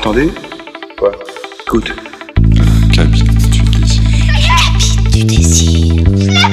T'entendez Quoi Écoute. Cabine du désir. du désir. La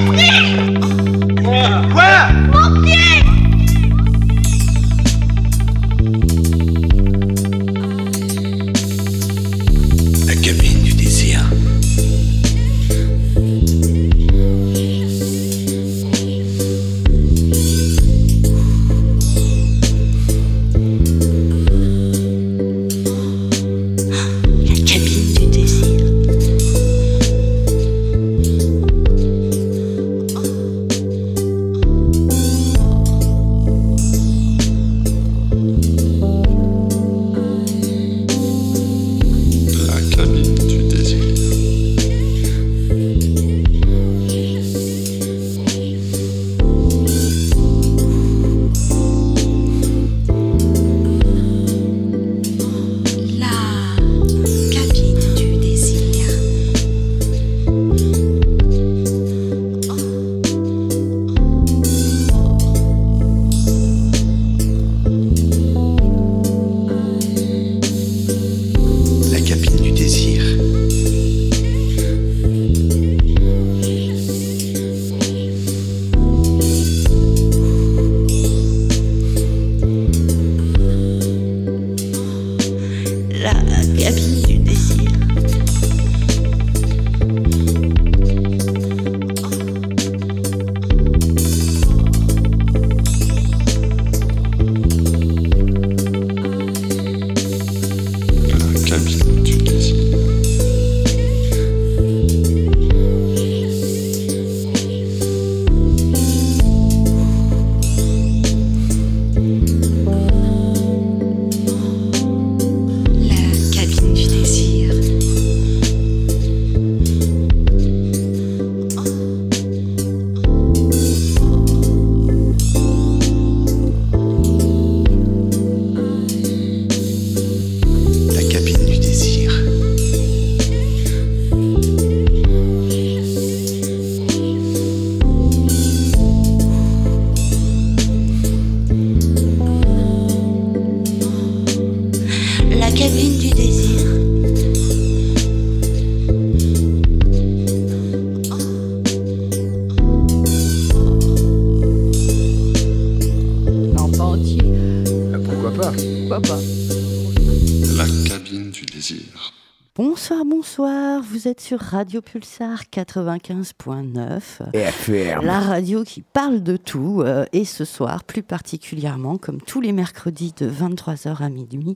êtes sur Radio Pulsar 95.9. Et ferme. La radio qui parle de tout. euh, et ce soir, plus particulièrement, comme tous les mercredis de 23h à minuit,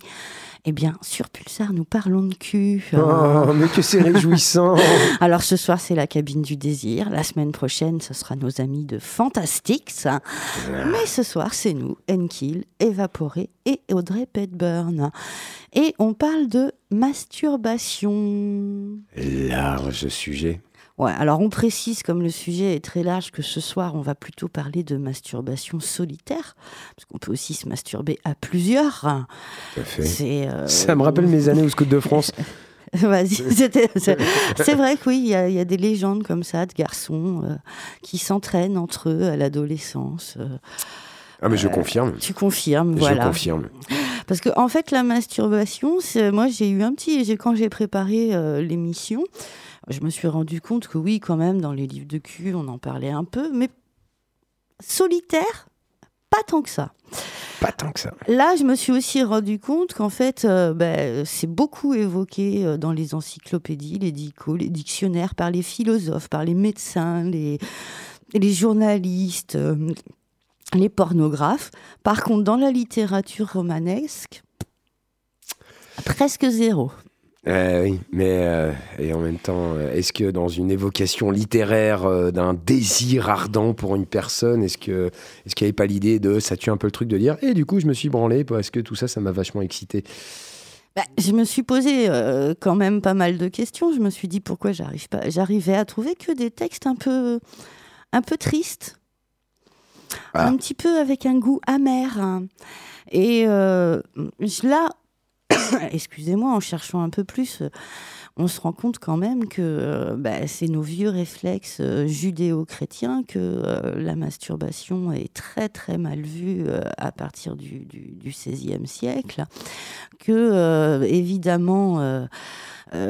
eh bien, sur Pulsar, nous parlons de cul. Oh, mais que c'est réjouissant Alors ce soir, c'est la cabine du désir. La semaine prochaine, ce sera nos amis de Fantastics. Mais ce soir, c'est nous, Enkil, Evaporé et Audrey Petburn. Et on parle de masturbation. Large sujet. Ouais, alors on précise, comme le sujet est très large, que ce soir, on va plutôt parler de masturbation solitaire. Parce qu'on peut aussi se masturber à plusieurs. Tout à fait. C'est, euh, Ça me rappelle mes années au Scout de France. C'est vrai que oui, il y, a- il y a des légendes comme ça de garçons euh, qui s'entraînent entre eux à l'adolescence. euh. Ah, mais je confirme. tu confirmes, Je voilà. confirme. Parce que en fait, la masturbation, c'est- moi j'ai eu un petit, j'ai- quand j'ai préparé euh, l'émission, je me suis rendu compte que oui, quand même, dans les livres de cul, on en parlait un peu, mais solitaire, pas tant que ça. Pas tant que ça. Là, je me suis aussi rendu compte qu'en fait, euh, ben, c'est beaucoup évoqué euh, dans les encyclopédies, les dicos, les dictionnaires, par les philosophes, par les médecins, les, les journalistes, euh, les pornographes. Par contre, dans la littérature romanesque, presque zéro. Euh, oui, mais euh, et en même temps, euh, est-ce que dans une évocation littéraire euh, d'un désir ardent pour une personne, est-ce que est-ce qu'il n'y avait pas l'idée de ça tue un peu le truc de dire et du coup je me suis branlé parce que tout ça ça m'a vachement excité? Bah, je me suis posé quand même pas mal de questions. Je me suis dit pourquoi j'arrive pas, j'arrivais à trouver que des textes un peu, un peu tristes, Ah. un petit peu avec un goût amer. hein. Et là, excusez-moi, en cherchant un peu plus, euh, on se rend compte quand même que euh, bah, c'est nos vieux réflexes euh, judéo-chrétiens que la masturbation est très très mal vue à partir du, du, siècle, que évidemment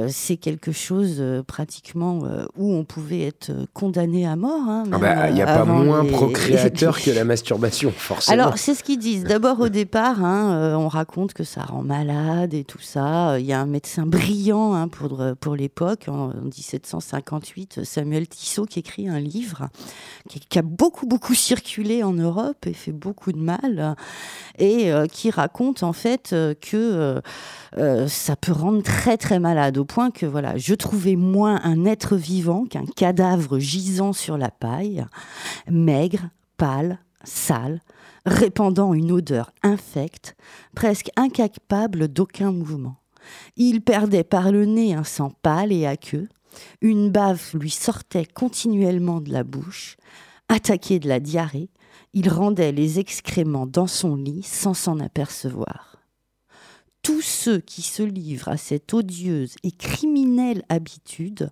c'est quelque chose euh, pratiquement euh, où on pouvait être euh, condamné à mort. hein, Ah bah, il n'y a euh, pas moins les- procréateur que la masturbation, forcément. alors, c'est ce qu'ils disent. D'abord, au départ, hein, euh, on raconte que ça rend malade et tout ça. Euh, Il y a un médecin brillant hein, pour, pour l'époque, en, en 1758, Samuel Tissot, qui écrit un livre qui, qui a beaucoup, beaucoup circulé en Europe et fait beaucoup de mal, et euh, qui raconte en fait euh, que euh, euh, ça peut rendre très, très malade, au point que voilà, je trouvais moins un être vivant qu'un cadavre gisant sur la paille, maigre, pâle, sale, répandant une odeur infecte, presque incapable d'aucun mouvement. Il perdait par le nez un sang pâle et aqueux, une bave lui sortait continuellement de la bouche, attaqué de la diarrhée, il rendait les excréments dans son lit sans s'en apercevoir. Tous ceux qui se livrent à cette odieuse et criminelle habitude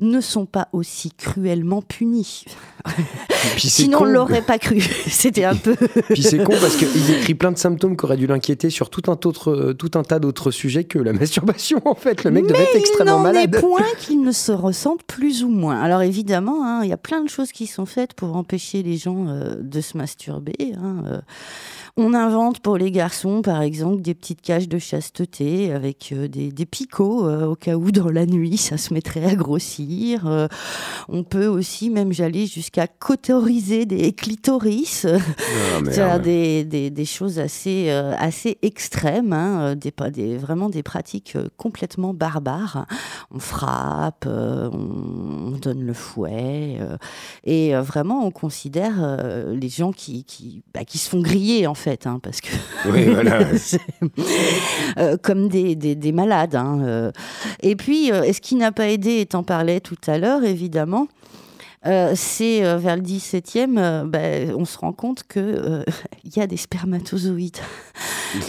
ne sont pas aussi cruellement punis. Sinon, on l'aurait pas cru. C'était un peu. Puis c'est con parce qu'il décrit plein de symptômes qui auraient dû l'inquiéter sur tout un, autre, tout un tas d'autres sujets que la masturbation, en fait. Le mec devait être Il extrêmement n'en malade. est point qu'ils ne se ressentent plus ou moins. Alors évidemment, hein, il y a plein de choses qui sont faites pour empêcher les gens euh, de se masturber. hein, euh. On invente pour les garçons, par exemple, des petites cages de chasteté avec euh, des, des picots euh, au cas où dans la nuit ça se mettrait à grossir. Euh, on peut aussi même j'allais jusqu'à cauteriser des clitoris. Ah, C'est merde. des, des, des choses assez, assez extrêmes, hein, des, des, vraiment des pratiques complètement barbares. On frappe, on, on donne le fouet, et vraiment on considère les gens qui, qui, bah, qui se font griller en fait, hein, parce que Oui, voilà. euh, comme des, des, des malades. hein, euh. Et puis, euh, ce qui n'a pas aidé, et t'en parlais tout à l'heure, évidemment, euh, c'est euh, vers le 17e, euh, ben, on se rend compte que euh, il y a des spermatozoïdes.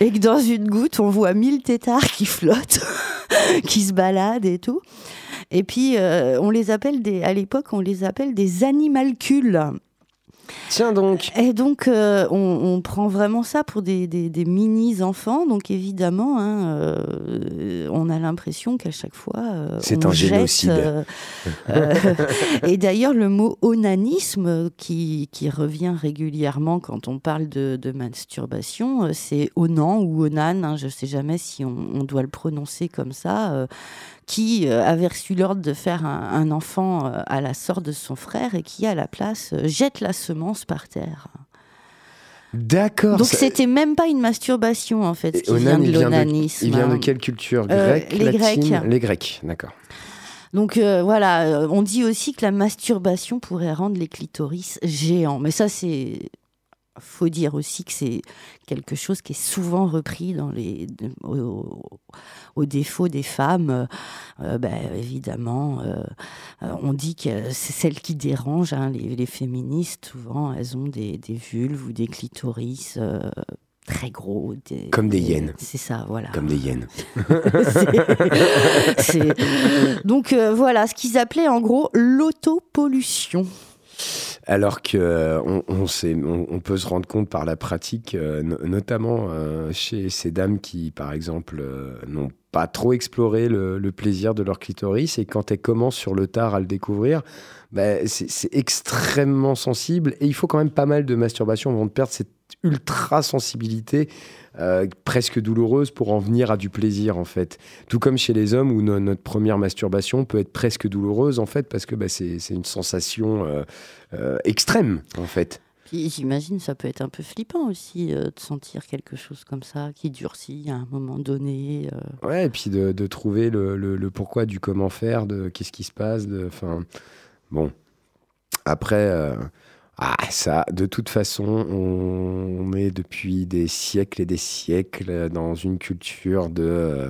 et que dans une goutte, on voit mille tétards qui flottent, qui se baladent et tout. Et puis, on les appelle des, à l'époque, on les appelle des animalcules. Tiens donc. Et donc, euh, on, on prend vraiment ça pour des, des, des mini-enfants. Donc, évidemment, hein, euh, on a l'impression qu'à chaque fois, euh, C'est un jette, génocide. et d'ailleurs, le mot onanisme, qui, qui revient régulièrement quand on parle de, de masturbation, c'est onan ou onan. hein, je ne sais jamais si on, on doit le prononcer comme ça. Qui euh, avait reçu l'ordre de faire un, un enfant euh, à la sorte de son frère et qui, à la place, euh, jette la semence par terre. D'accord. Donc ça- c'était même pas une masturbation en fait, qui vient de l'onanisme. Il vient de hein. quelle culture Euh, Grecque les latine Grecs. Les Grecs, d'accord. Donc euh, voilà, on dit aussi que la masturbation pourrait rendre les clitoris géants. Mais ça, c'est. Faut dire aussi que c'est quelque chose qui est souvent repris dans les, au, au défaut des femmes. Euh, ben, évidemment, euh, on dit que c'est celles qui dérangent. hein, les, les féministes, souvent, elles ont des, des vulves ou des clitoris. euh, très gros des- Comme des hyènes. c'est ça voilà Comme des hyènes. c'est- c'est- Donc voilà, ce qu'ils appelaient en gros l'autopollution. Alors que euh, on, peut se rendre compte par la pratique, euh, no- notamment euh, chez ces dames qui, par exemple, n'ont pas trop exploré le, plaisir de leur clitoris et quand elles commencent sur le tard à le découvrir, bah, c'est extrêmement sensible et il faut quand même pas mal de masturbation avant de perdre cette ultra sensibilité euh, presque douloureuse pour en venir à du plaisir en fait. Tout comme chez les hommes où no- notre première masturbation peut être presque douloureuse en fait parce que bah, c'est une sensation euh, euh, extrême en fait. Puis j'imagine ça peut être un peu flippant aussi de sentir quelque chose comme ça qui durcit à un moment donné. Ouais, et puis de, de trouver le, le- le pourquoi du comment faire, de qu'est-ce qui se passe. de- Enfin, bon. Après, ah, ça, de toute façon, on, est depuis des siècles et des siècles dans une culture de.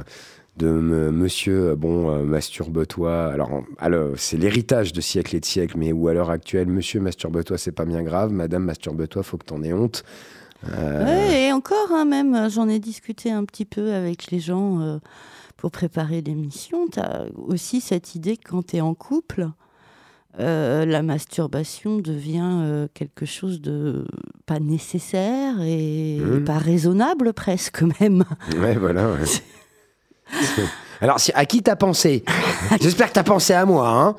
de monsieur, bon, masturbe-toi. Alors, c'est l'héritage de siècles et de siècles, mais où à l'heure actuelle, monsieur, masturbe-toi, c'est pas bien grave. Madame, masturbe-toi, faut que t'en aies honte. Euh, et encore, hein, même, j'en ai discuté un petit peu avec les gens. euh, pour préparer l'émission, tu as aussi cette idée que quand tu es en couple, euh, la masturbation devient euh, quelque chose de pas nécessaire et Mhm. pas raisonnable presque même. Ouais, voilà. ouais. Alors, si- à qui t'as pensé? J'espère que t'as pensé à moi, hein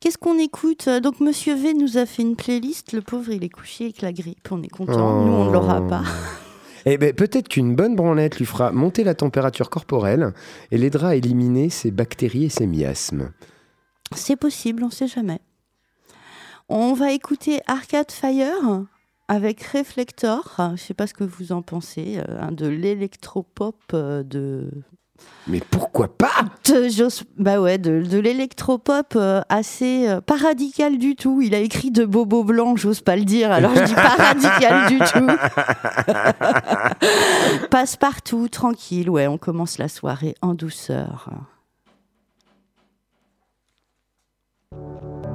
Qu'est-ce qu'on écoute? Donc Monsieur V nous a fait une playlist. Le pauvre, il est couché avec la grippe. On est content. Nous, on ne l'aura pas. Eh ben, peut-être qu'une bonne branlette lui fera monter la température corporelle et l'aidera à éliminer ses bactéries et ses miasmes. C'est possible, on ne sait jamais. On va écouter Arcade Fire avec Reflector. Je ne sais pas ce que vous en pensez. euh, hein, de l'électropop euh, de Mais pourquoi pas? De Jos- bah ouais, de, de l'électropop euh, assez pas radical du tout. Il a écrit de Bobo Blanc, j'ose pas le dire, alors je dis pas radical du tout. Passe partout, tranquille, ouais, on commence la soirée en douceur. Thank you.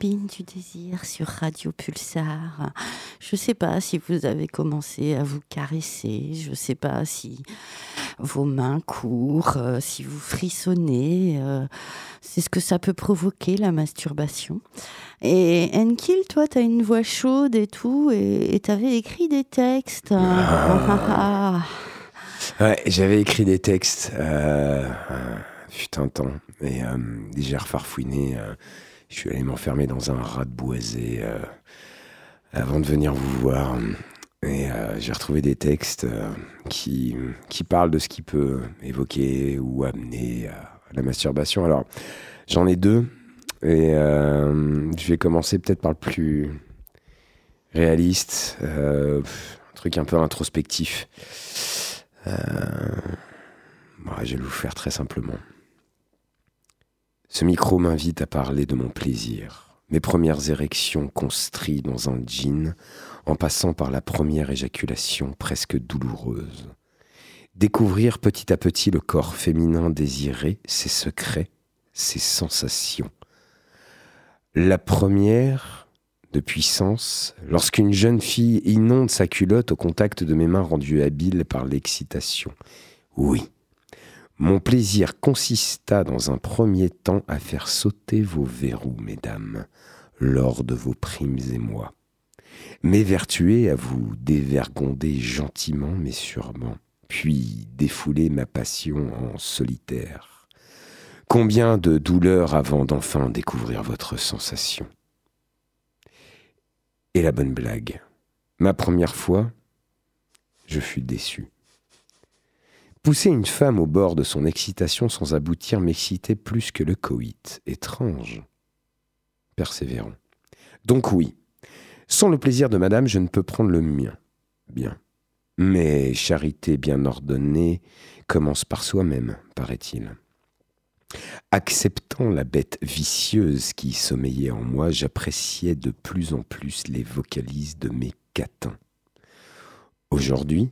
Cabine du désir sur Radio Pulsar. Je ne sais pas si vous avez commencé à vous caresser, je ne sais pas si vos mains courent, euh, si vous frissonnez. euh, c'est ce que ça peut provoquer, la masturbation. Et Enkil, toi, tu as une voix chaude et tout, et tu avais écrit des textes. Ah. Ouais, j'avais écrit des textes, euh, euh, fut un temps, et euh, j'ai refarfouiné. euh, je suis allé m'enfermer dans un rat de boisé euh, avant de venir vous voir. Et euh, j'ai retrouvé des textes euh, qui, qui parlent de ce qui peut évoquer ou amener à la masturbation. Alors, j'en ai deux, et je vais commencer peut-être par le plus réaliste, un truc un peu introspectif. Je vais vous faire très simplement. Ce micro m'invite à parler de mon plaisir, mes premières érections construites dans un jean, en passant par la première éjaculation presque douloureuse. Découvrir petit à petit le corps féminin désiré, ses secrets, ses sensations. La première de puissance, lorsqu'une jeune fille inonde sa culotte au contact de mes mains rendues habiles par l'excitation. Oui, mon plaisir consista dans un premier temps à faire sauter vos verrous, mesdames, lors de vos primes émois. M'évertuer à vous dévergonder gentiment mais sûrement, puis défouler ma passion en solitaire. Combien de douleurs avant d'enfin découvrir votre sensation Et la bonne blague. Ma première fois, je fus déçu. Pousser une femme au bord de son excitation sans aboutir m'excitait plus que le coït. Étrange. Persévérant. Donc oui, sans le plaisir de madame, je ne peux prendre le mien. Bien. Mais charité bien ordonnée commence par soi-même, paraît-il. Acceptant la bête vicieuse qui sommeillait en moi, j'appréciais de plus en plus les vocalises de mes catins. Aujourd'hui,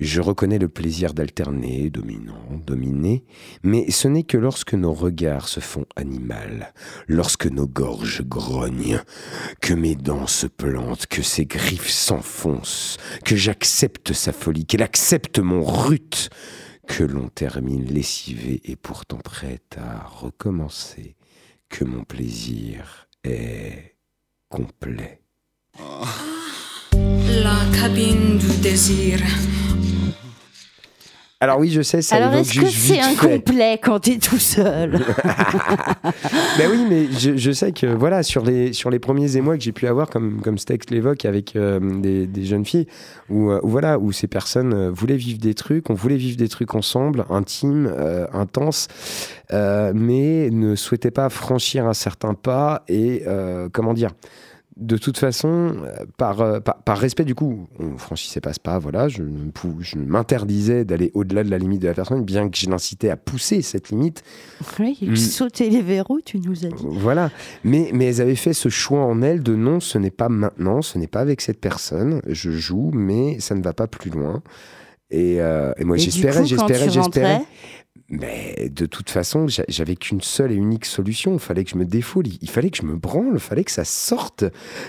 je reconnais le plaisir d'alterner, dominant, dominé, mais ce n'est que lorsque nos regards se font animal, lorsque nos gorges grognent, que mes dents se plantent, que ses griffes s'enfoncent, que j'accepte sa folie, qu'elle accepte mon rut, que l'on termine lessivé et pourtant prête à recommencer, que mon plaisir est complet. La cabine du désir. Alors oui, je sais, ça Alors, est-ce que c'est fait. incomplet quand t'es tout seul Ben oui, mais je, je sais que voilà, sur les, sur les premiers émois que j'ai pu avoir, comme, comme ce texte l'évoque avec euh, des, des jeunes filles, où, euh, où voilà, où ces personnes euh, voulaient vivre des trucs, on voulait vivre des trucs ensemble, intimes, euh, intenses, euh, mais ne souhaitaient pas franchir un certain pas et, euh, comment dire, de toute façon, euh, par, euh, par, par respect, du coup, on franchissait pas ce pas, voilà, je, m'interdisais d'aller au-delà de la limite de la personne, bien que je l'incitais à pousser cette limite. Oui, Mm. sauter les verrous, tu nous as dit. Voilà. Mais, mais elles avaient fait ce choix en elles de non, ce n'est pas maintenant, ce n'est pas avec cette personne. Je joue, mais ça ne va pas plus loin. Et, euh, et moi, j'espérais, j'espérais, j'espérais. Mais de toute façon, j'a- j'avais qu'une seule et unique solution. Il fallait que je me défoule. Il- fallait que je me branle. Il fallait que ça sorte.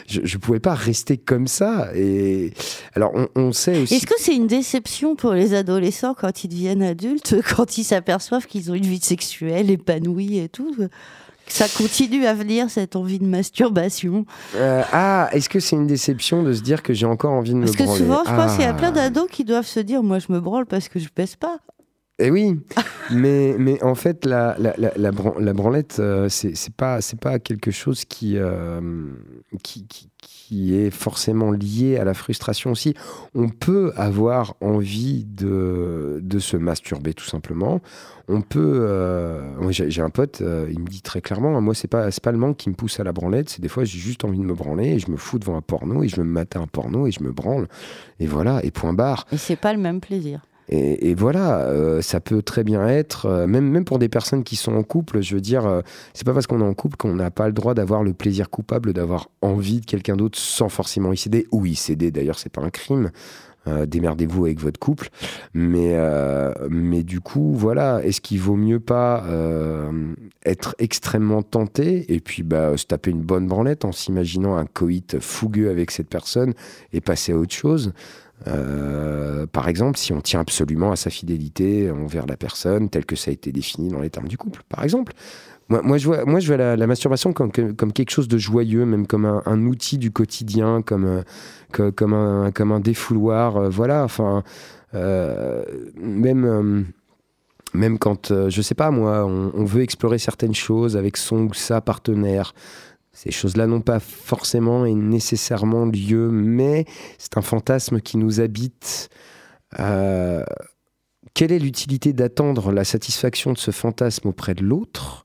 Je ne pouvais pas rester comme ça. Et alors, on, on sait aussi. Est-ce que c'est une déception pour les adolescents quand ils deviennent adultes, quand ils s'aperçoivent qu'ils ont une vie sexuelle épanouie et tout? Que Ça continue à venir cette envie de masturbation. Euh, ah, est-ce que c'est une déception de se dire que j'ai encore envie de Parce me que branler? souvent, je pense qu'il y a Ah. plein d'ados qui doivent se dire Moi, je me branle parce que je pèse pas. Eh oui, mais, mais en fait, la, la, la, la, bran- la branlette, euh, c'est pas, pas quelque chose qui, euh, qui, qui, qui est forcément lié à la frustration aussi. On peut avoir envie de, de se masturber tout simplement. On peut. euh, J'ai un pote, euh, il me dit très clairement moi, c'est pas, pas le manque qui me pousse à la branlette, c'est des fois j'ai juste envie de me branler et je me fous devant un porno et je me mate un porno et je me branle. Et voilà, et point barre. Et c'est pas le même plaisir. Et, voilà, euh, ça peut très bien être, euh, même, pour des personnes qui sont en couple, je veux dire, euh, c'est pas parce qu'on est en couple qu'on n'a pas le droit d'avoir le plaisir coupable d'avoir envie de quelqu'un d'autre sans forcément y céder, ou y céder, d'ailleurs, c'est pas un crime. Démerdez-vous avec votre couple. Mais, du coup, voilà, est-ce qu'il vaut mieux pas être extrêmement tenté et puis bah, se taper une bonne branlette en s'imaginant un coït fougueux avec cette personne et passer à autre chose euh, par exemple, si on tient absolument à sa fidélité envers la personne, telle que ça a été défini dans les termes du couple, par exemple. Moi, moi je vois, moi, je vois la, masturbation comme, que- comme quelque chose de joyeux, même comme un, outil du quotidien, comme, euh, comme, un, comme un défouloir. euh, voilà, enfin, même. même quand, euh, je sais pas moi, on veut explorer certaines choses avec son ou sa partenaire, ces choses-là n'ont pas forcément et nécessairement lieu, mais c'est un fantasme qui nous habite. Euh, quelle est l'utilité d'attendre la satisfaction de ce fantasme auprès de l'autre?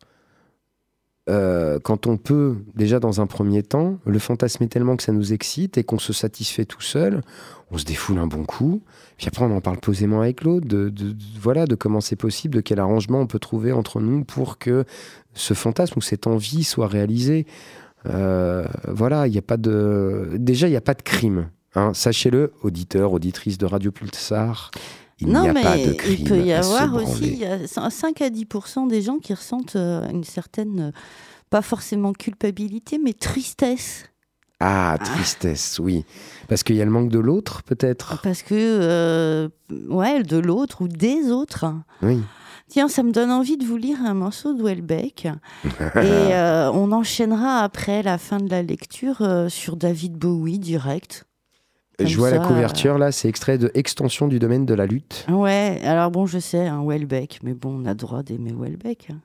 Euh, quand on peut, déjà dans un premier temps, le fantasmer tellement que ça nous excite et qu'on se satisfait tout seul, on se défoule un bon coup, puis après on en parle posément avec l'autre, de, voilà, de comment c'est possible, de quel arrangement on peut trouver entre nous pour que ce fantasme ou cette envie soit réalisée. Euh, voilà, il n'y a pas de. Déjà, il n'y a pas de crime. hein. Sachez-le, auditeurs, auditrices de Radio Pulsar, il non, n'y a mais pas de crime. il peut y avoir aussi y a 5 à 10% des gens qui ressentent euh, une certaine, euh, pas forcément culpabilité, mais tristesse. Ah, tristesse, oui. Parce qu'il y a le manque de l'autre, peut-être? Parce que, euh, ouais, de l'autre ou des autres. Oui. Tiens, ça me donne envie de vous lire un morceau de Welbeck. Et euh, on enchaînera après la fin de la lecture euh, sur David Bowie direct. Comme Je vois la ça, couverture là, c'est extrait de Extension du domaine de la lutte. Ouais, alors bon, je sais, un Welbeck, mais bon, on a droit d'aimer Welbeck. hein.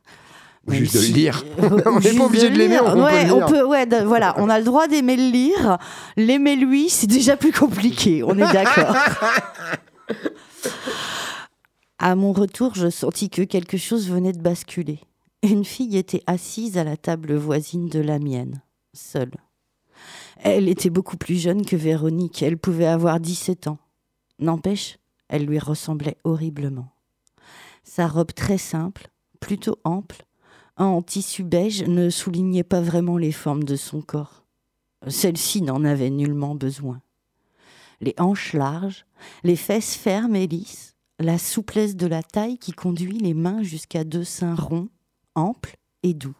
Ou juste de le lire. Euh, On n'est pas obligé de l'aimer, on ouais, on peut, ouais, de- voilà, on a le droit d'aimer le lire. L'aimer lui, c'est déjà plus compliqué. On est d'accord. À mon retour, je sentis que quelque chose venait de basculer. Une fille était assise à la table voisine de la mienne, seule. Elle était beaucoup plus jeune que Véronique, elle pouvait avoir 17 ans. N'empêche, elle lui ressemblait horriblement. Sa robe très simple, plutôt ample, en tissu beige, ne soulignait pas vraiment les formes de son corps. Celle-ci n'en avait nullement besoin. Les hanches larges, les fesses fermes et lisses, la souplesse de la taille qui conduit les mains jusqu'à deux seins ronds, amples et doux.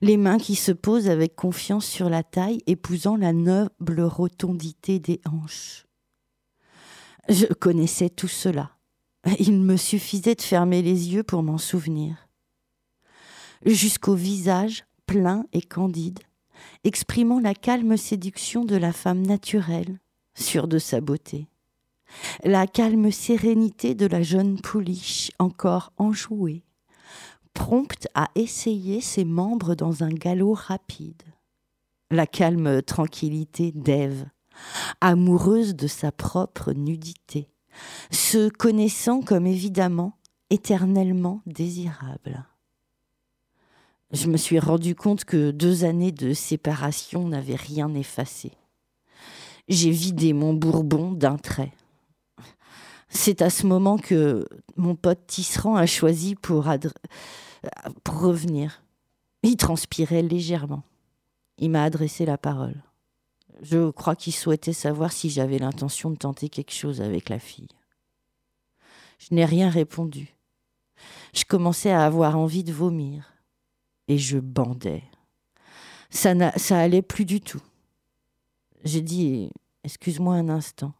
Les mains qui se posent avec confiance sur la taille, épousant la noble rotondité des hanches. Je connaissais tout cela. Il me suffisait de fermer les yeux pour m'en souvenir. Jusqu'au visage plein et candide, exprimant la calme séduction de la femme naturelle, sûre de sa beauté. La calme sérénité de la jeune pouliche, encore enjouée, prompte à essayer ses membres dans un galop rapide. La calme tranquillité d'Ève, amoureuse de sa propre nudité, se connaissant comme évidemment éternellement désirable. Je me suis rendu compte que deux années de séparation n'avaient rien effacé. J'ai vidé mon bourbon d'un trait. C'est à ce moment que mon pote Tisserand a choisi pour, revenir. Il transpirait légèrement. Il m'a adressé la parole. Je crois qu'il souhaitait savoir si j'avais l'intention de tenter quelque chose avec la fille. Je n'ai rien répondu. Je commençais à avoir envie de vomir. Et je bandais. Ça, ça allait plus du tout. J'ai dit Excuse-moi un instant.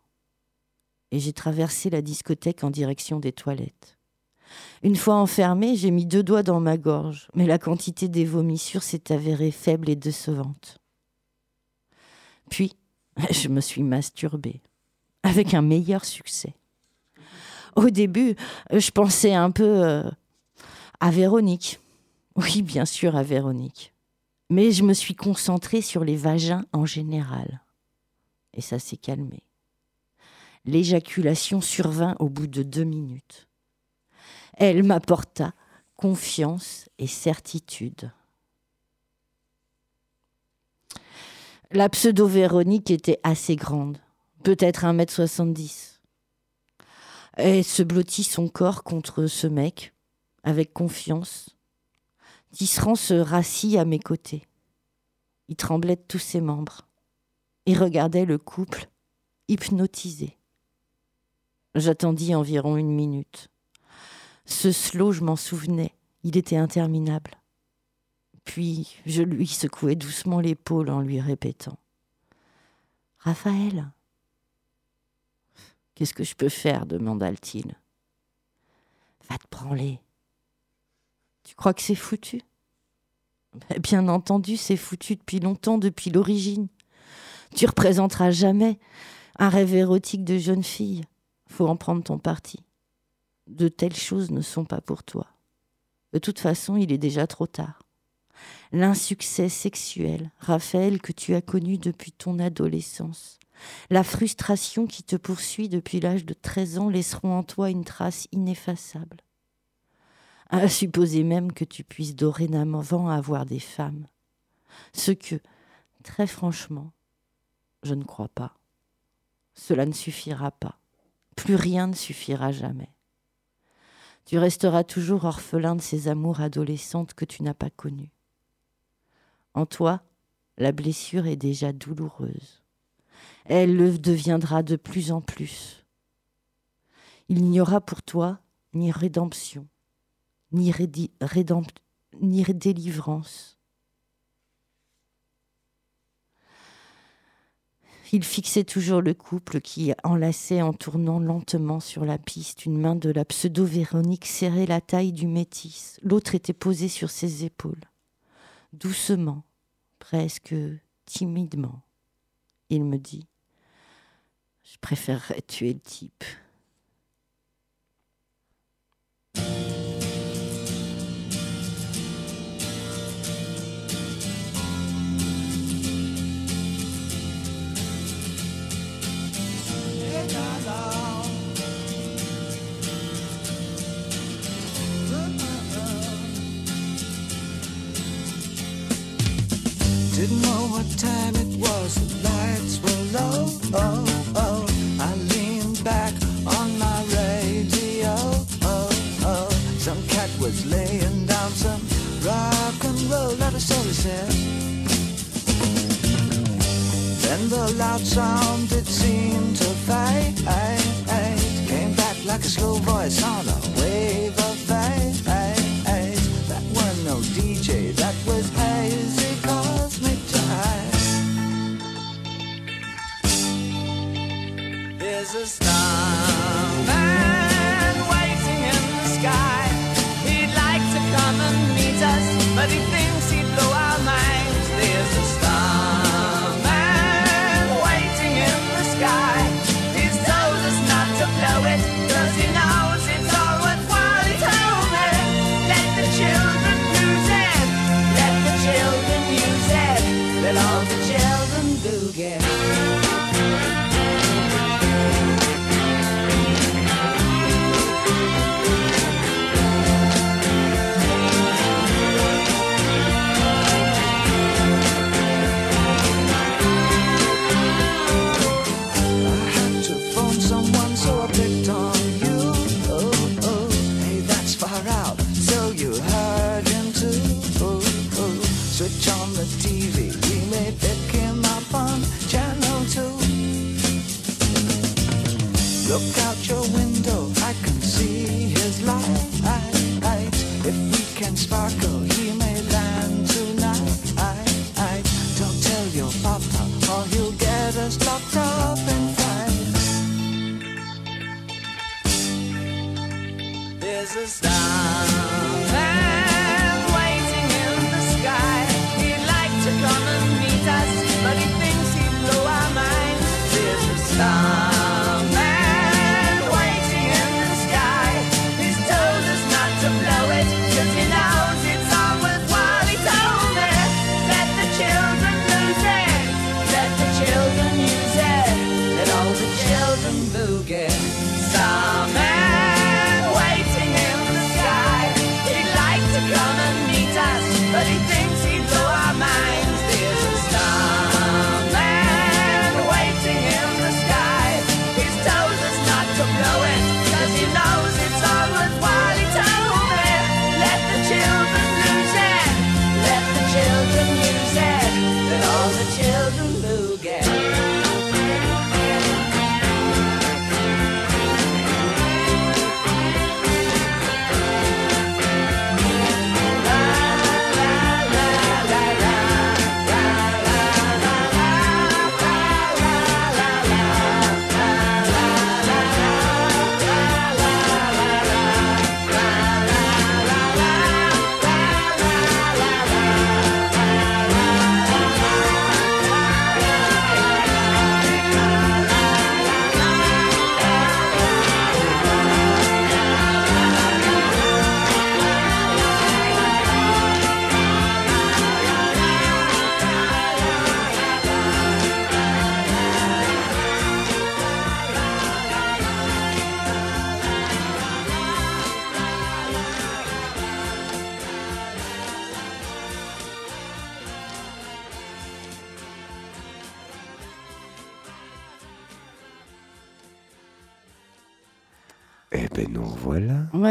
Et j'ai traversé la discothèque en direction des toilettes. Une fois enfermée, j'ai mis deux doigts dans ma gorge, mais la quantité des vomissures s'est avérée faible et décevante. Puis, je me suis masturbée, avec un meilleur succès. Au début, je pensais un peu euh, à Véronique. Oui, bien sûr, à Véronique. Mais je me suis concentrée sur les vagins en général. Et ça s'est calmé. L'éjaculation survint au bout de deux minutes. Elle m'apporta confiance et certitude. La pseudo-Véronique était assez grande, peut-être 1m70. Elle se blottit son corps contre ce mec, avec confiance. Tisserand se rassit à mes côtés. Il tremblait de tous ses membres. Il regardait le couple, hypnotisé. J'attendis environ une minute. Ce slow, je m'en souvenais, il était interminable. Puis je lui secouai doucement l'épaule en lui répétant Raphaël Qu'est-ce que je peux faire? demanda-t-il. Va te branler. Tu crois que c'est foutu? Ben, Bien entendu, c'est foutu depuis longtemps, depuis l'origine. Tu représenteras jamais un rêve érotique de jeune fille. Faut en prendre ton parti. De telles choses ne sont pas pour toi. De toute façon, il est déjà trop tard. L'insuccès sexuel, Raphaël, que tu as connu depuis ton adolescence, la frustration qui te poursuit depuis l'âge de 13 ans laisseront en toi une trace ineffaçable. À supposer même que tu puisses dorénavant avoir des femmes. Ce que, très franchement, je ne crois pas. Cela ne suffira pas. Plus rien ne suffira jamais. Tu resteras toujours orphelin de ces amours adolescentes que tu n'as pas connues. En toi, la blessure est déjà douloureuse. Elle le deviendra de plus en plus. Il n'y aura pour toi ni rédemption, ni, ni délivrance. Il fixait toujours le couple qui enlaçait en tournant lentement sur la piste. Une main de la pseudo-Véronique serrait la taille du métis. L'autre était posée sur ses épaules. Doucement, presque timidement, il me dit Je préférerais tuer le type. Didn't know what time it was, the lights were low. Oh, oh. I leaned back on my radio. Oh, oh. Some cat was laying down some rock and roll, that is all he said. Then the loud sound it seemed to fade. Came back like a slow voice on a wave of fate.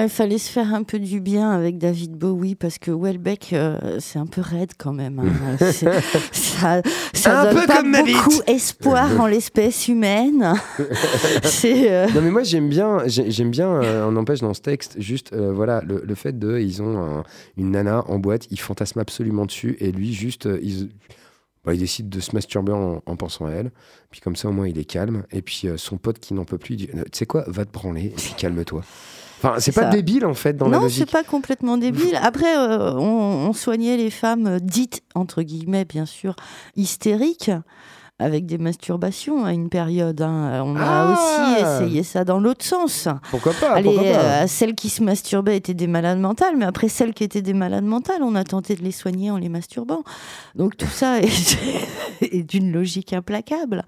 Ouais, fallait se faire un peu du bien avec David Bowie parce que Welbeck, euh, c'est un peu raide quand même. hein. C'est- ça ça Un donne peu pas comme beaucoup espoir en l'espèce humaine. euh, Non mais moi j'aime bien, j'ai- j'aime bien, euh, on empêche dans ce texte, juste euh, voilà le, le fait de, ils ont un- une nana en boîte, ils fantasment absolument dessus et lui juste, euh, ils- bah, il décide de se masturber en, en pensant à elle, puis comme ça au moins il est calme et puis euh, son pote qui n'en peut plus il dit, Euh, tu sais quoi, va te branler et puis calme-toi. Enfin c'est pas ça. débile en fait dans la non, c'est pas complètement débile. Après, euh, on, on soignait les femmes dites entre guillemets, bien sûr, hystériques. Avec des masturbations à une période. hein. On a Ah aussi essayé ça dans l'autre sens. Pourquoi pas, Allez, pourquoi pas. euh, celles qui se masturbaient étaient des malades mentales, mais après celles qui étaient des malades mentales, on a tenté de les soigner en les masturbant. Donc tout ça est, est d'une logique implacable.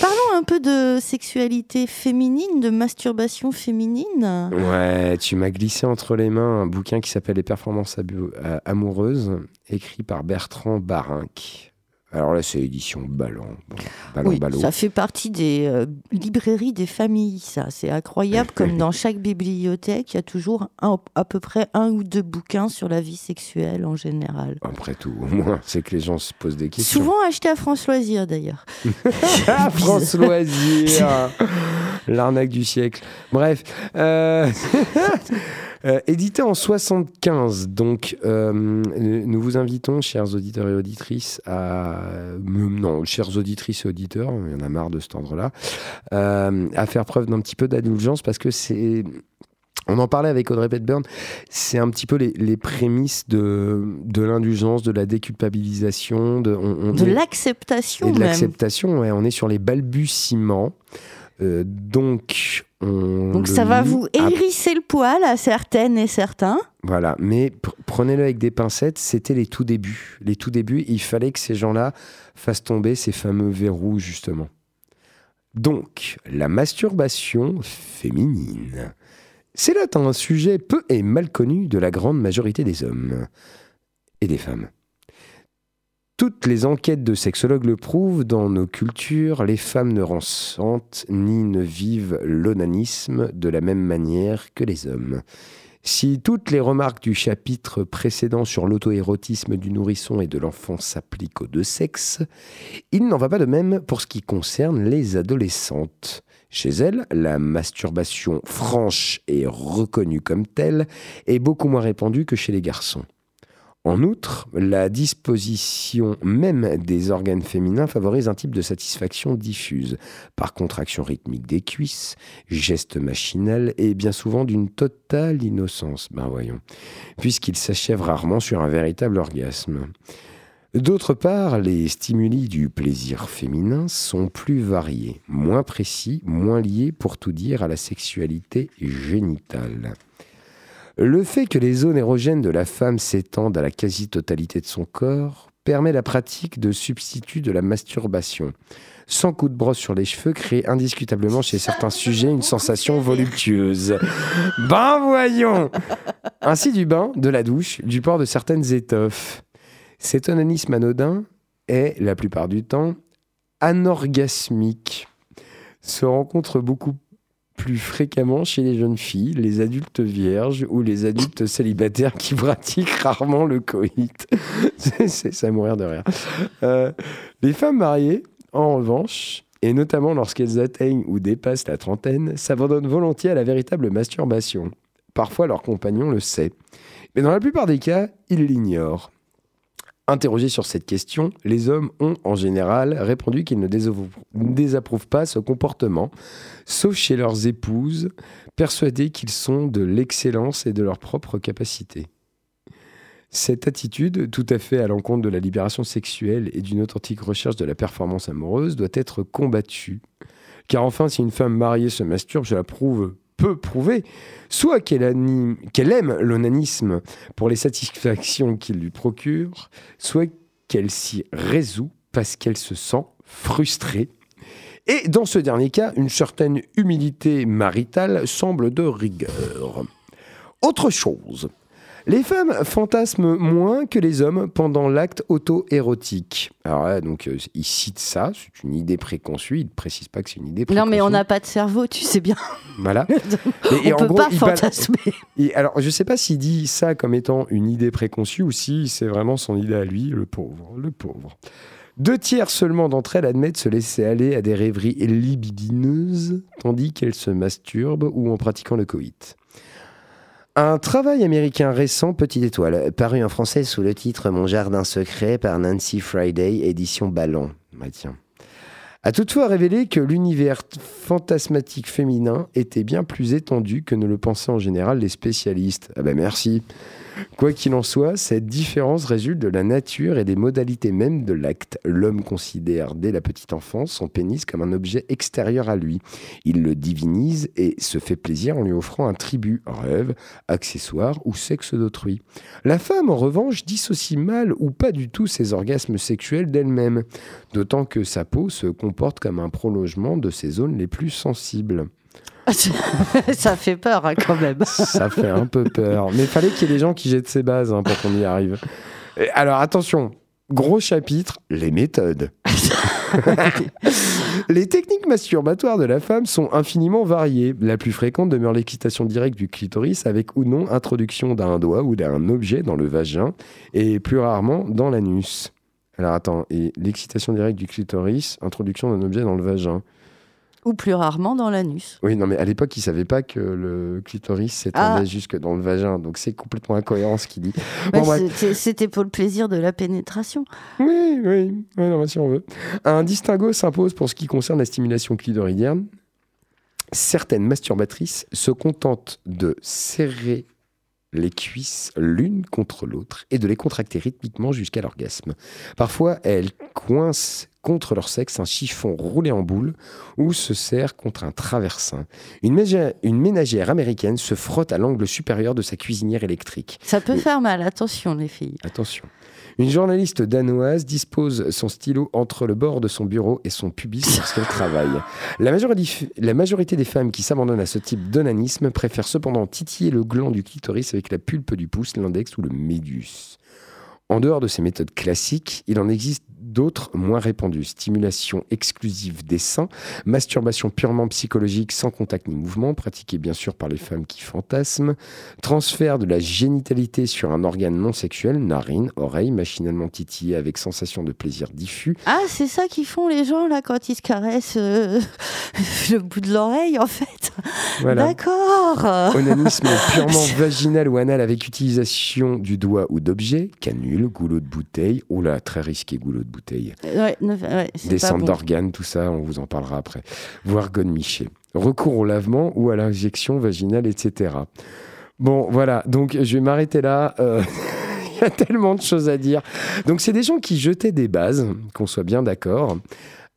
Parlons un peu de sexualité féminine, de masturbation féminine. Ouais, tu m'as glissé entre les mains un bouquin qui s'appelle Les performances euh, amoureuses, écrit par Bertrand Barinck. Alors là, c'est édition Ballon. Bon, ballon, Oui, ballon. ça fait partie des euh, librairies des familles, ça. C'est incroyable, comme dans chaque bibliothèque, il y a toujours un- à peu près un ou deux bouquins sur la vie sexuelle en général. Après tout, au moins, c'est que les gens se posent des questions. Souvent acheté à France Loisirs, d'ailleurs. Ah, France Loisirs L'arnaque du siècle. Bref. euh, euh, édité en 75, donc euh, nous vous invitons, chers auditeurs et auditrices, à. me- Non, chers auditrices et auditeurs, il y en a marre de cet ordre-là, euh, à faire preuve d'un petit peu d'indulgence parce que c'est. On en parlait avec Audrey Petburn, c'est un petit peu les, les prémices de, de l'indulgence, de la déculpabilisation, de, on- on De l'acceptation, et de l'acceptation, ouais, on est sur les balbutiements. Euh, donc, on Donc ça va vous à- hérisser le poil à certaines et certains. Voilà, mais pr- prenez-le avec des pincettes, c'était les tout débuts. Les tout débuts, il fallait que ces gens-là fassent tomber ces fameux verrous, justement. Donc, la masturbation féminine. C'est là un sujet peu et mal connu de la grande majorité des hommes et des femmes. Toutes les enquêtes de sexologues le prouvent, dans nos cultures, les femmes ne ressentent ni ne vivent l'onanisme de la même manière que les hommes. Si toutes les remarques du chapitre précédent sur l'auto-érotisme du nourrisson et de l'enfant s'appliquent aux deux sexes, il n'en va pas de même pour ce qui concerne les adolescentes. Chez elles, la masturbation franche et reconnue comme telle est beaucoup moins répandue que chez les garçons. En outre, la disposition même des organes féminins favorise un type de satisfaction diffuse, par contraction rythmique des cuisses, geste machinal et bien souvent d'une totale innocence, ben voyons, puisqu'il s'achève rarement sur un véritable orgasme. D'autre part, les stimuli du plaisir féminin sont plus variés, moins précis, moins liés pour tout dire à la sexualité génitale. Le fait que les zones érogènes de la femme s'étendent à la quasi-totalité de son corps permet la pratique de substituts de la masturbation. Sans coup de brosse sur les cheveux crée indiscutablement chez certains sujets une sensation voluptueuse. Ben voyons Ainsi du bain, de la douche, du port de certaines étoffes. Cet onanisme anodin est, la plupart du temps, anorgasmique. Se rencontre beaucoup plus fréquemment chez les jeunes filles, les adultes vierges ou les adultes célibataires qui pratiquent rarement le coït. c'est à mourir de rire. Euh, les femmes mariées, en revanche, et notamment lorsqu'elles atteignent ou dépassent la trentaine, s'abandonnent volontiers à la véritable masturbation. Parfois, leur compagnon le sait. Mais dans la plupart des cas, ils l'ignorent. Interrogés sur cette question, les hommes ont en général répondu qu'ils ne désapprouvent pas ce comportement, sauf chez leurs épouses, persuadés qu'ils sont de l'excellence et de leur propre capacité. Cette attitude, tout à fait à l'encontre de la libération sexuelle et d'une authentique recherche de la performance amoureuse, doit être combattue. Car enfin, si une femme mariée se masturbe, je la prouve, peut prouver, soit qu'elle aime l'onanisme pour les satisfactions qu'il lui procure, soit qu'elle s'y résout parce qu'elle se sent frustrée. Et dans ce dernier cas, une certaine humilité maritale semble de rigueur. Autre chose, les femmes fantasment moins que les hommes pendant l'acte auto-érotique. Alors là, donc, euh, il cite ça, c'est une idée préconçue, il ne précise pas que c'est une idée préconçue. Non, mais on n'a pas de cerveau, tu sais bien. Voilà. on Et- et en peut gros, pas fantasmer. et alors, je sais pas s'il dit ça comme étant une idée préconçue ou si c'est vraiment son idée à lui, le pauvre, le pauvre. Deux tiers seulement d'entre elles admettent se laisser aller à des rêveries libidineuses, tandis qu'elles se masturbent ou en pratiquant le coït. Un travail américain récent, Petite Étoile, paru en français sous le titre Mon jardin secret par Nancy Friday, édition Ballon. Bah. A toutefois révélé que l'univers fantasmatique féminin était bien plus étendu que ne le pensaient en général les spécialistes. Ah ben merci. Quoi qu'il en soit, cette différence résulte de la nature et des modalités même de l'acte. L'homme considère dès la petite enfance son pénis comme un objet extérieur à lui. Il le divinise et se fait plaisir en lui offrant un tribut, rêve, accessoire ou sexe d'autrui. La femme, en revanche, dissocie mal ou pas du tout ses orgasmes sexuels d'elle-même, d'autant que sa peau se comporte comme un prolongement de ses zones les plus sensibles. Ça fait peur hein, quand même. Ça fait un peu peur. Mais il fallait qu'il y ait des gens qui jettent ces bases hein, pour qu'on y arrive. Et alors attention, Gros chapitre, les méthodes. les techniques masturbatoires de la femme sont infiniment variées. La plus fréquente demeure l'excitation directe du clitoris avec ou non introduction d'un doigt ou d'un objet dans le vagin et plus rarement dans l'anus. Alors attends, et l'excitation directe du clitoris, introduction d'un objet dans le vagin. Ou plus rarement dans l'anus. Oui, non, mais à l'époque, ils ne savaient pas que le clitoris s'étendait Ah. jusque dans le vagin. Donc c'est complètement incohérent ce qu'il dit. Bah, Bon, c'était- pour le plaisir de la pénétration. Oui, oui, oui, non, si on veut. Un distinguo s'impose pour ce qui concerne la stimulation clitoridienne. Certaines masturbatrices se contentent de serrer les cuisses l'une contre l'autre et de les contracter rythmiquement jusqu'à l'orgasme. Parfois, elles coincent contre leur sexe un chiffon roulé en boule ou se serrent contre un traversin. Une, ménagère américaine se frotte à l'angle supérieur de sa cuisinière électrique. Ça peut faire mal, attention les filles. Attention. Une journaliste danoise dispose son stylo entre le bord de son bureau et son pubis lorsqu'elle travaille. La majorité, la majorité des femmes qui s'abandonnent à ce type d'onanisme préfèrent cependant titiller le gland du clitoris avec la pulpe du pouce, l'index ou le médius. En dehors de ces méthodes classiques, il en existe d'autres moins répandues. Stimulation exclusive des seins, masturbation purement psychologique sans contact ni mouvement, pratiquée bien sûr par les femmes qui fantasment, transfert de la génitalité sur un organe non sexuel, narine, oreille, machinalement titillé avec sensation de plaisir diffus. Ah, c'est ça qu'ils font les gens là quand ils se caressent euh, le bout de l'oreille en fait. Voilà. D'accord. Onanisme purement vaginal ou anal avec utilisation du doigt ou d'objets, canule, goulot de bouteille, oula, très risqué goulot de bouteille. Ouais, ne- ouais, descente bon. d'organes, tout ça, on vous en parlera après. Voire godemiché. Recours au lavement ou à l'injection vaginale, etc. Bon, voilà, donc je vais m'arrêter là. Euh, Il y a tellement de choses à dire. Donc, c'est des gens qui jetaient des bases, qu'on soit bien d'accord.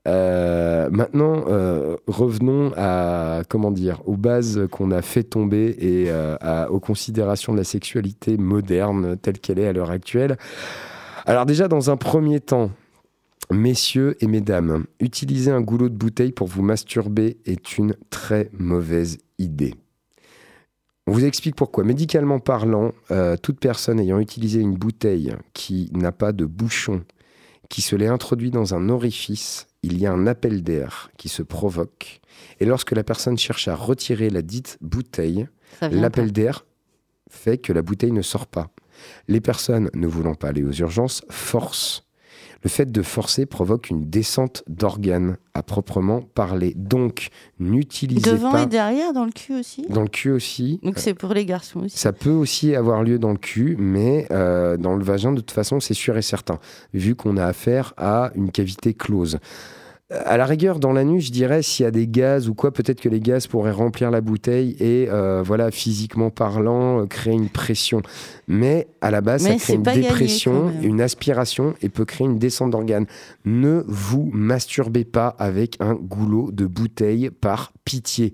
Euh, maintenant, euh, revenons à comment dire aux bases qu'on a fait tomber et euh, à- aux considérations de la sexualité moderne telle qu'elle est à l'heure actuelle. Alors déjà, dans un premier temps, messieurs et mesdames, utiliser un goulot de bouteille pour vous masturber est une très mauvaise idée. On vous explique pourquoi. Médicalement parlant, euh, toute personne ayant utilisé une bouteille qui n'a pas de bouchon, qui se l'est introduit dans un orifice, il y a un appel d'air qui se provoque. Et lorsque la personne cherche à retirer la dite bouteille, l'appel d'air fait que la bouteille ne sort pas. Les personnes ne voulant pas aller aux urgences forcent. Le fait de forcer provoque une descente d'organes à proprement parler. Donc, n'utilisez Devant pas et derrière dans le cul aussi? dans le cul aussi. Donc c'est pour les garçons aussi. Ça peut aussi avoir lieu dans le cul, mais euh, dans le vagin, de toute façon, c'est sûr et certain, vu qu'on a affaire à une cavité close. À la rigueur, dans l'anus, je dirais, s'il y a des gaz ou quoi, peut-être que les gaz pourraient remplir la bouteille et, euh, voilà, physiquement parlant, euh, créer une pression. Mais à la base, Mais ça crée une dépression, une aspiration et peut créer une descente d'organes. Ne vous masturbez pas avec un goulot de bouteille par pitié.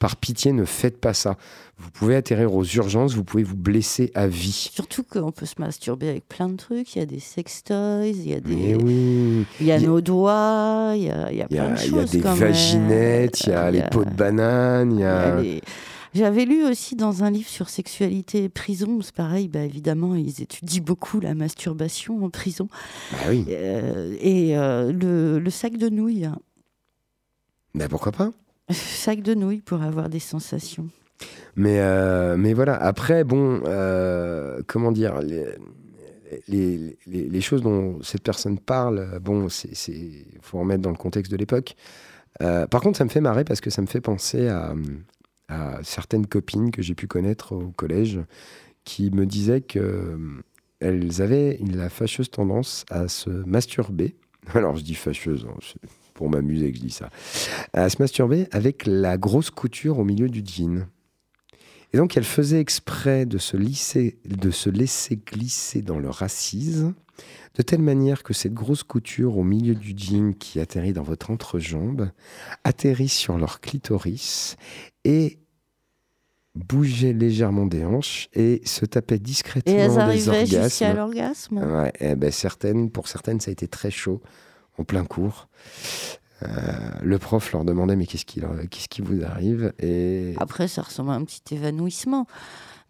Par pitié, ne faites pas ça. Vous pouvez atterrir aux urgences, vous pouvez vous blesser à vie. Surtout qu'on peut se masturber avec plein de trucs. Il y a des sextoys, il y a des, Mais oui, il y a Il y a- nos doigts, il y a, il y a il y plein de il y a choses. des vaginettes, il y a les pots de banane, il y il y a a... les- J'avais lu aussi dans un livre sur sexualité et prison, c'est pareil, bah évidemment, ils étudient beaucoup la masturbation en prison. Bah oui, Euh, et euh, le, le sac de nouilles, hein. bah pourquoi pas? sac de nouilles pour avoir des sensations. Mais, euh, mais voilà, après, bon, euh, comment dire, les, les, choses dont cette personne parle, bon, c'est, faut remettre dans le contexte de l'époque. Euh, par contre, ça me fait marrer parce que ça me fait penser à, certaines copines que j'ai pu connaître au collège qui me disaient que elles avaient la fâcheuse tendance à se masturber. Alors, je dis fâcheuse, hein, pour m'amuser que je dis ça. À se masturber avec la grosse couture au milieu du jean. Et donc, elle faisait exprès de se, lisser, de se laisser glisser dans leur assise, de telle manière que cette grosse couture au milieu du jean qui atterrit dans votre entrejambe atterrit sur leur clitoris et bougeait légèrement des hanches et se tapait discrètement Et elles des arrivaient jusqu'à orgasmes. l'orgasme? Ouais, eh ben certaines, pour certaines, ça a été très chaud, en plein cours. Euh, le prof leur demandait mais qu'est-ce qui, qu'est-ce qui vous arrive? Et Après, ça ressemble à un petit évanouissement.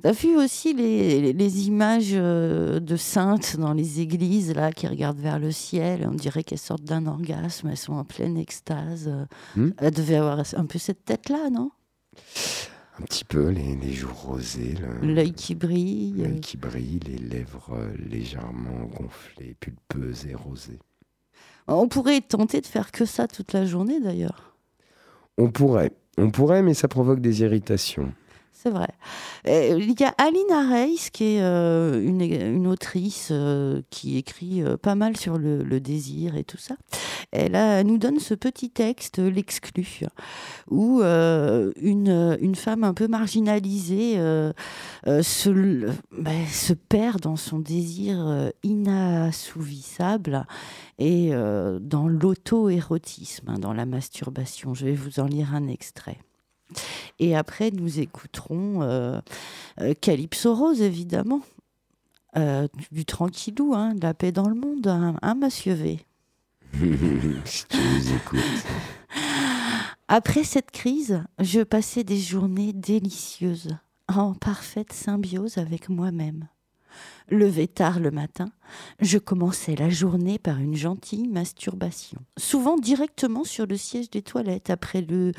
T'as vu aussi les, les images euh, de saintes dans les églises là qui regardent vers le ciel. On dirait qu'elles sortent d'un orgasme. Elles sont en pleine extase. Hmm? Elle devait avoir un peu cette tête-là, non? Un petit peu, les, les joues rosées, L'œil qui brille. l'œil qui brille, les lèvres euh, légèrement gonflées, pulpeuses et rosées. On pourrait tenter de faire que ça toute la journée d'ailleurs. On pourrait, on pourrait, mais ça provoque des irritations. C'est vrai. Euh, Il y a Alina Reis, qui est euh, une, une autrice euh, qui écrit euh, pas mal sur le, le désir et tout ça. Elle, elle nous donne ce petit texte, L'exclu, où euh, une, une femme un peu marginalisée euh, euh, se, perd dans son désir euh, inassouvissable et euh, dans l'auto-érotisme, hein, dans la masturbation. Je vais vous en lire un extrait. Et après, nous écouterons euh, euh, Calypso Rose, évidemment. Euh, du, tranquillou, hein, de la paix dans le monde, hein, hein, monsieur V. Après cette crise, je passais des journées délicieuses, en parfaite symbiose avec moi-même. Levé tard le matin, je commençais la journée par une gentille masturbation, souvent directement sur le siège des toilettes après le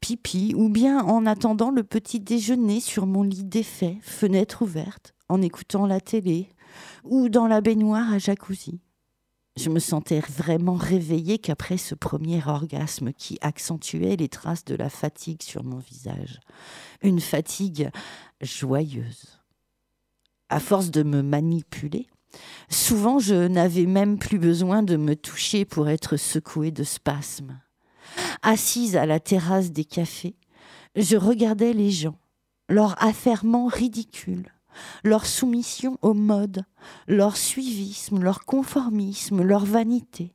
pipi ou bien en attendant le petit déjeuner sur mon lit défait, fenêtre ouverte, en écoutant la télé ou dans la baignoire à jacuzzi. Je me sentais vraiment réveillée qu'après ce premier orgasme qui accentuait les traces de la fatigue sur mon visage. Une fatigue joyeuse. À force de me manipuler, souvent je n'avais même plus besoin de me toucher pour être secouée de spasmes. Assise à la terrasse des cafés, je regardais les gens, leur affairement ridicule, leur soumission aux modes, leur suivisme, leur conformisme, leur vanité,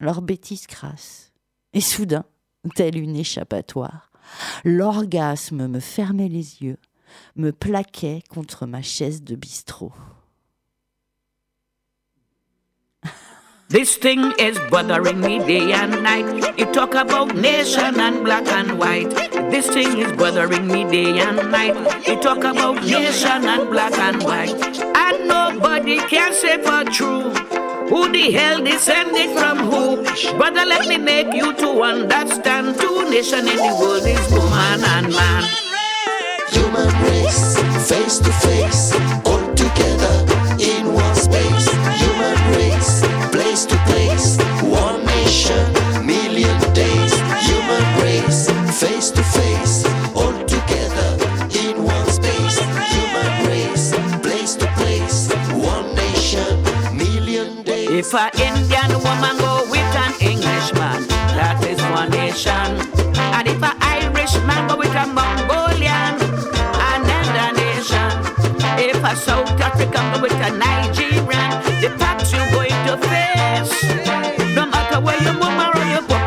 leur bêtise crasse. Et soudain, telle une échappatoire, l'orgasme me fermait les yeux, me plaquait contre ma chaise de bistrot. This thing is bothering me day and night. You talk about nation and black and white. This thing is bothering me day and night. You talk about nation and black and white. And nobody can say for true. Who the hell descended from who? Brother, let me make you to understand. Two nation in the world is woman and man. Human race, face to face, nation, million days. Human race, face to face, all together in one space. Human race, place to place, one nation, million days. If a Indian woman go with an Englishman, that is one nation. And if a Irish man go with a Mongolian, another nation. If a South African go with a Nigerian,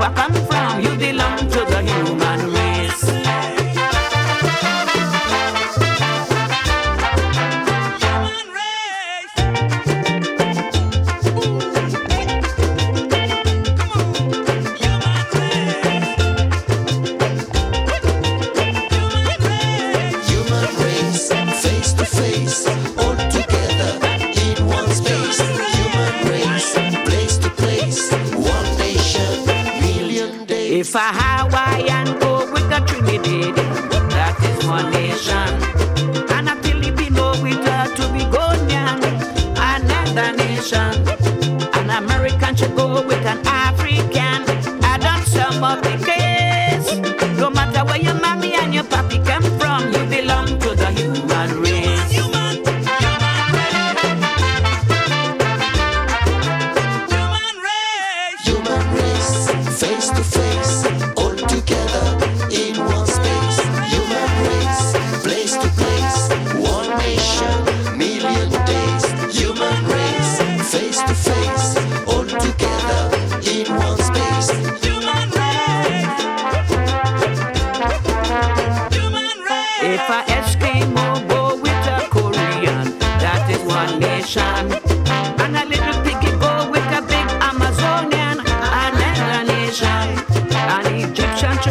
or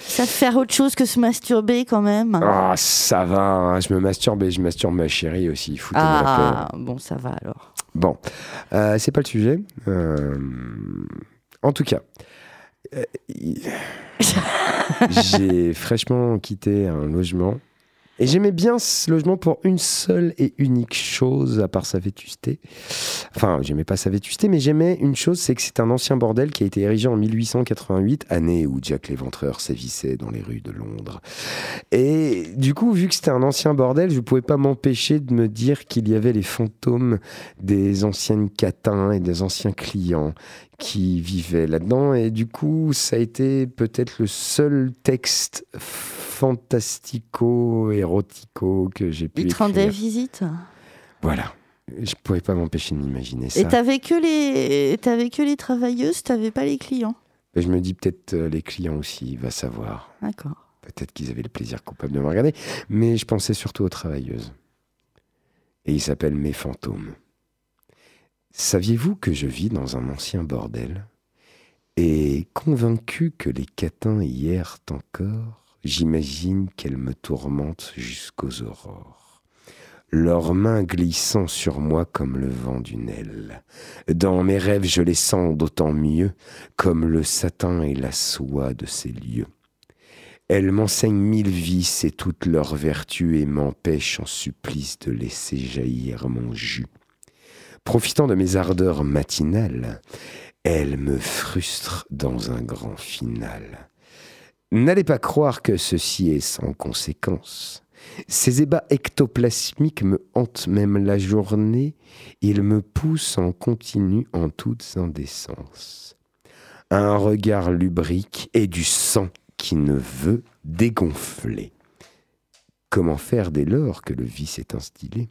Ça faire autre chose que se masturber quand même. Ah, ça va, hein, je me masturbe et je masturbe ma chérie aussi. Ah, bon, ça va alors. Bon, euh, c'est pas le sujet. Euh, en tout cas, euh, j'ai fraîchement quitté un logement. Et j'aimais bien ce logement pour une seule et unique chose, à part sa vétusté. Enfin, j'aimais pas sa vétusté, mais j'aimais une chose, c'est que c'est un ancien bordel qui a été érigé en 1888, année où Jack l'Éventreur sévissait dans les rues de Londres. Et du coup, vu que c'était un ancien bordel, je pouvais pas m'empêcher de me dire qu'il y avait les fantômes des anciennes catins et des anciens clients qui vivaient là-dedans. Et du coup, ça a été peut-être le seul texte fantastico-érotico que j'ai pu Il te rendait visite. Voilà. Je pouvais pas m'empêcher de m'imaginer ça. Et t'avais que les, t'avais que les travailleuses, t'avais pas les clients? Et je me dis peut-être euh, les clients aussi, va savoir. D'accord. Peut-être qu'ils avaient le plaisir coupable de me regarder. Mais je pensais surtout aux travailleuses. Et ils s'appellent mes fantômes. Saviez-vous que je vis dans un ancien bordel? Et convaincu que les catins y errent encore, j'imagine qu'elles me tourmentent jusqu'aux aurores. Leurs mains glissant sur moi comme le vent d'une aile. Dans mes rêves, je les sens d'autant mieux, comme le satin et la soie de ces lieux. Elles m'enseignent mille vices et toutes leurs vertus et m'empêchent en supplice de laisser jaillir mon jus. Profitant de mes ardeurs matinales, elles me frustrent dans un grand final. N'allez pas croire que ceci est sans conséquence. Ces ébats ectoplasmiques me hantent même la journée, ils me poussent en continu en toute indécence. Un regard lubrique et du sang qui ne veut dégonfler. Comment faire dès lors que le vice est instillé?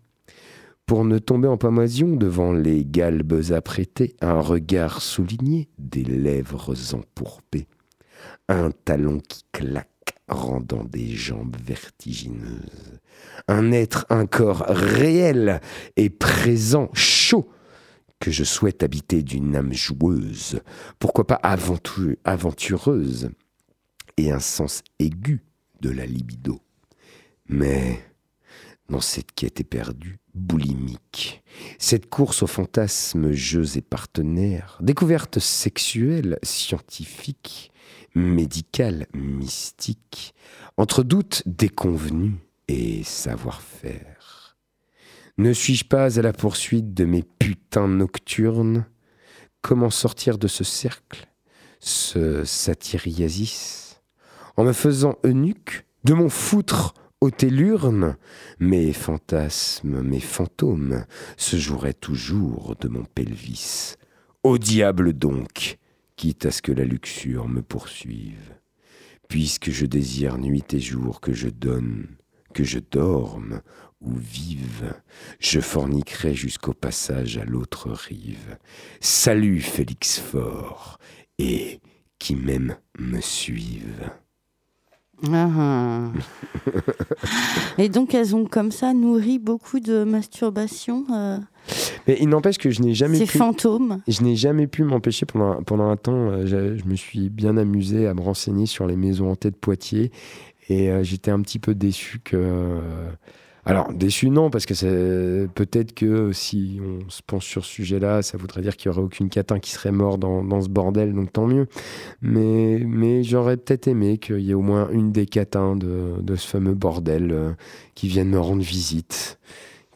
Pour ne tomber en pamoison devant les galbes apprêtées, un regard souligné, des lèvres empourpées, un talon qui claque, rendant des jambes vertigineuses, un être, un corps réel et présent, chaud, que je souhaite habiter d'une âme joueuse, pourquoi pas aventu- aventureuse, et un sens aigu de la libido. Mais dans cette quête éperdue, boulimique, cette course aux fantasmes jeux et partenaires, découverte sexuelle, scientifique, médicale, mystique, entre doute déconvenu et savoir-faire. Ne suis-je pas à la poursuite de mes putains nocturnes? Comment sortir de ce cercle, ce satyriasis En me faisant eunuque de mon foutre aux tellurnes Mes fantasmes, mes fantômes se joueraient toujours de mon pelvis. Au diable donc, quitte à ce que la luxure me poursuive. Puisque je désire nuit et jour que je donne, que je dorme ou vive, je forniquerai jusqu'au passage à l'autre rive. Salut Félix Fort, et qui même me suive. Ah. Et donc elles ont comme ça nourri beaucoup de masturbation. euh, Mais il n'empêche que je n'ai jamais ces pu... fantômes. Je n'ai jamais pu m'empêcher pendant, pendant un temps. euh, je, je me suis bien amusé à me renseigner sur les maisons hantées de Poitiers et euh, j'étais un petit peu déçu que. Alors, déçu non, parce que peut-être que si on se penche sur ce sujet-là, ça voudrait dire qu'il n'y aurait aucune catin qui serait mort dans, ce bordel, donc tant mieux. Mais, mais j'aurais peut-être aimé qu'il y ait au moins une des catins de, de ce fameux bordel euh, qui vienne me rendre visite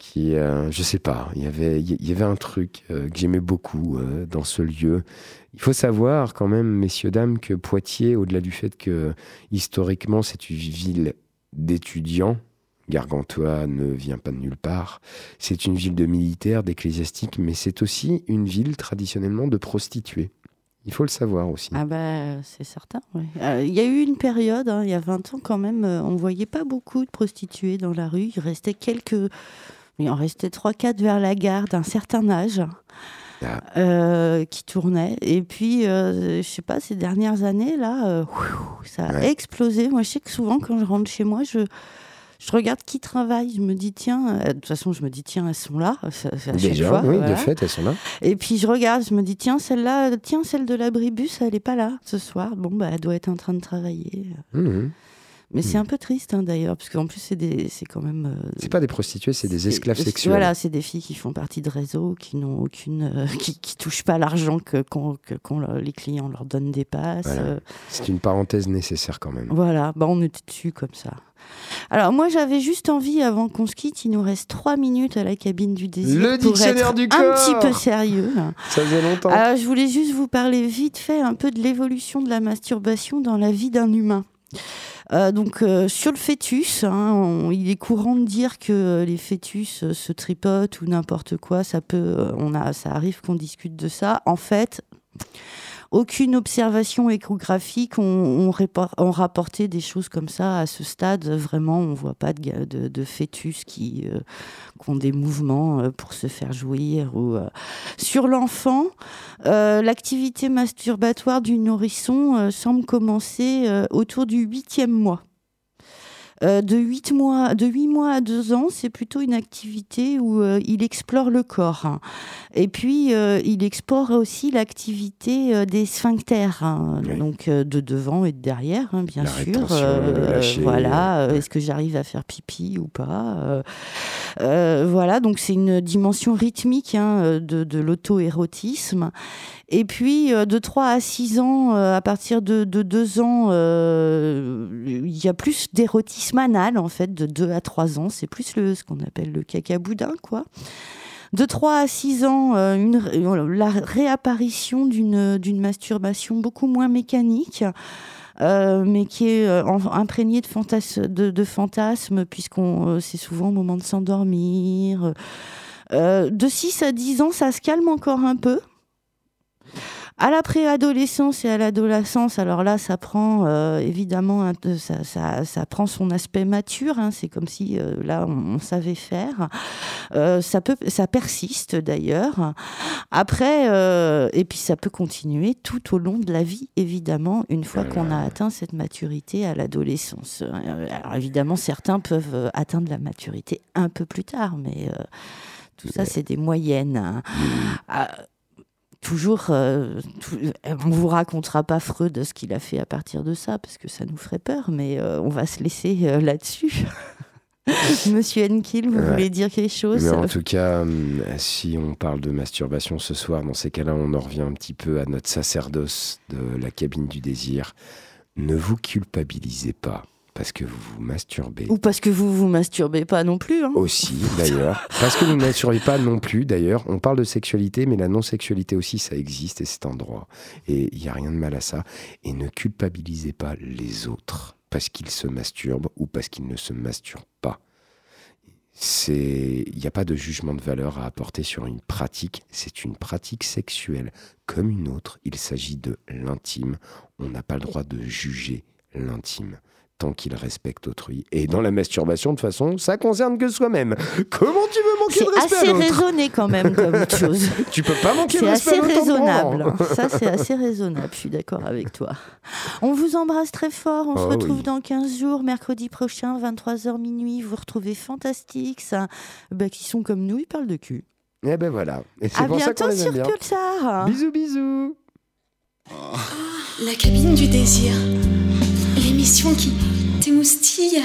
qui, euh, je sais pas, il y avait, il y avait un truc euh, que j'aimais beaucoup euh, dans ce lieu. Il faut savoir quand même, messieurs, dames, que Poitiers, au-delà du fait que historiquement c'est une ville d'étudiants, Gargantua ne vient pas de nulle part, c'est une ville de militaires, d'ecclésiastiques, mais c'est aussi une ville traditionnellement de prostituées. Il faut le savoir aussi. Ah bah c'est certain. ouais. Euh, Il y a eu une période, hein, il y a 20 ans quand même, euh, on voyait pas beaucoup de prostituées dans la rue. Il restait quelques, il en restait 3-4 vers la gare d'un certain âge. Ah. euh, qui tournaient et puis euh, je sais pas ces dernières années là euh, ça a Ouais. explosé moi je sais que souvent quand je rentre chez moi je Je regarde qui travaille, je me dis tiens, euh, de toute façon je me dis tiens elles sont là, ça- à Déjà, fois, oui, voilà. de fait, elles sont là. Et puis je regarde, je me dis tiens celle-là, tiens celle de l'abribus, elle est pas là ce soir. Bon bah elle doit être en train de travailler. Mhm. Mais c'est un peu triste hein, d'ailleurs, parce qu'en plus c'est quand même. euh, C'est pas des prostituées, c'est des esclaves sexuels. Voilà, c'est des filles qui font partie de réseaux, qui n'ont aucune, euh, qui, qui touchent pas l'argent que, leur- les clients leur donnent des passes. Voilà. euh, C'est une parenthèse nécessaire quand même. voilà, bah on était dessus comme ça. Alors moi j'avais juste envie avant qu'on se quitte, il nous reste trois minutes à la cabine du désir Le pour dictionnaire être du un petit peu corps. sérieux. Ça faisait longtemps. Alors je voulais juste vous parler vite fait un peu de l'évolution de la masturbation dans la vie d'un humain. Euh, donc euh, sur le fœtus, hein, il est courant de dire que les fœtus euh, se tripotent ou n'importe quoi. Ça peut, on a, ça arrive qu'on discute de ça. En fait, aucune observation échographique ont, ont rapporté des choses comme ça à ce stade. Vraiment, on voit pas de, fœtus qui, euh, qui ont des mouvements euh, pour se faire jouir. Ou, euh. Sur l'enfant, l'activité masturbatoire du nourrisson semble commencer autour du huitième mois. Euh, de 8 mois, de 8 mois à 2 ans, c'est plutôt une activité où euh, il explore le corps. Et puis, euh, il explore aussi l'activité des sphincters, hein. donc de devant et de derrière, hein, bien La sûr. lâcher, voilà, est-ce que j'arrive à faire pipi ou pas Voilà, donc c'est une dimension rythmique hein, de, de l'auto-érotisme. Et puis, de 3 à 6 ans, à partir de, de 2 ans, il y a plus d'érotisme anal, en fait, de 2 à 3 ans. C'est plus le, ce qu'on appelle le cacaboudin, quoi. De 3 à 6 ans, euh, une, ré- la réapparition d'une masturbation beaucoup moins mécanique. euh, mais qui est euh, imprégnée de, fantas de, fantasmes, puisqu'on euh, c'est souvent au moment de s'endormir. De 6 à 10 ans, ça se calme encore un peu. À la préadolescence et à l'adolescence, alors là, ça prend euh, évidemment, un- ça, ça- ça prend son aspect mature. hein, c'est comme si euh, là, on, on savait faire. Euh, ça peut, ça persiste d'ailleurs. Après, et puis ça peut continuer tout au long de la vie, évidemment, une fois qu'on a atteint cette maturité à l'adolescence. Alors évidemment, certains peuvent atteindre la maturité un peu plus tard, mais tout ça, c'est des moyennes. Toujours, euh, tout- on vous racontera pas Freud ce qu'il a fait à partir de ça, parce que ça nous ferait peur, mais euh, on va se laisser euh, là-dessus. Monsieur Henkiel, vous Ouais. voulez dire quelque chose? Mais en tout cas, si on parle de masturbation ce soir, dans ces cas-là, on en revient un petit peu à notre sacerdoce de la cabine du désir. Ne vous culpabilisez pas parce que vous vous masturbez. Ou parce que vous vous masturbez pas non plus. hein. Aussi, d'ailleurs. Parce que vous ne masturbez pas non plus, d'ailleurs. On parle de sexualité, mais la non-sexualité aussi, ça existe et c'est un droit. Et il n'y a rien de mal à ça. Et ne culpabilisez pas les autres parce qu'ils se masturbent ou parce qu'ils ne se masturbent pas. Il n'y a pas de jugement de valeur à apporter sur une pratique. C'est une pratique sexuelle comme une autre. Il s'agit de l'intime. On n'a pas le droit de juger l'intime tant qu'il respecte autrui. Et dans la masturbation, de toute façon, ça concerne que soi-même. Comment tu veux manquer C'est de respect assez à l'autre raisonné quand même comme chose. Tu peux pas manquer de C'est respect assez l'autre en raisonnable. Ça, c'est assez raisonnable. Je suis d'accord avec toi. On vous embrasse très fort. On se Oh retrouve oui. dans 15 jours, mercredi prochain, 23h minuit. Vous retrouvez Fantastique, ça, bah, qui sont comme nous, ils parlent de cul. Et ben voilà. Et c'est À pour ça qu'on bientôt les sur. Pulsar. Bisous, bisous. La cabine du désir. L'émission qui t'émoustille.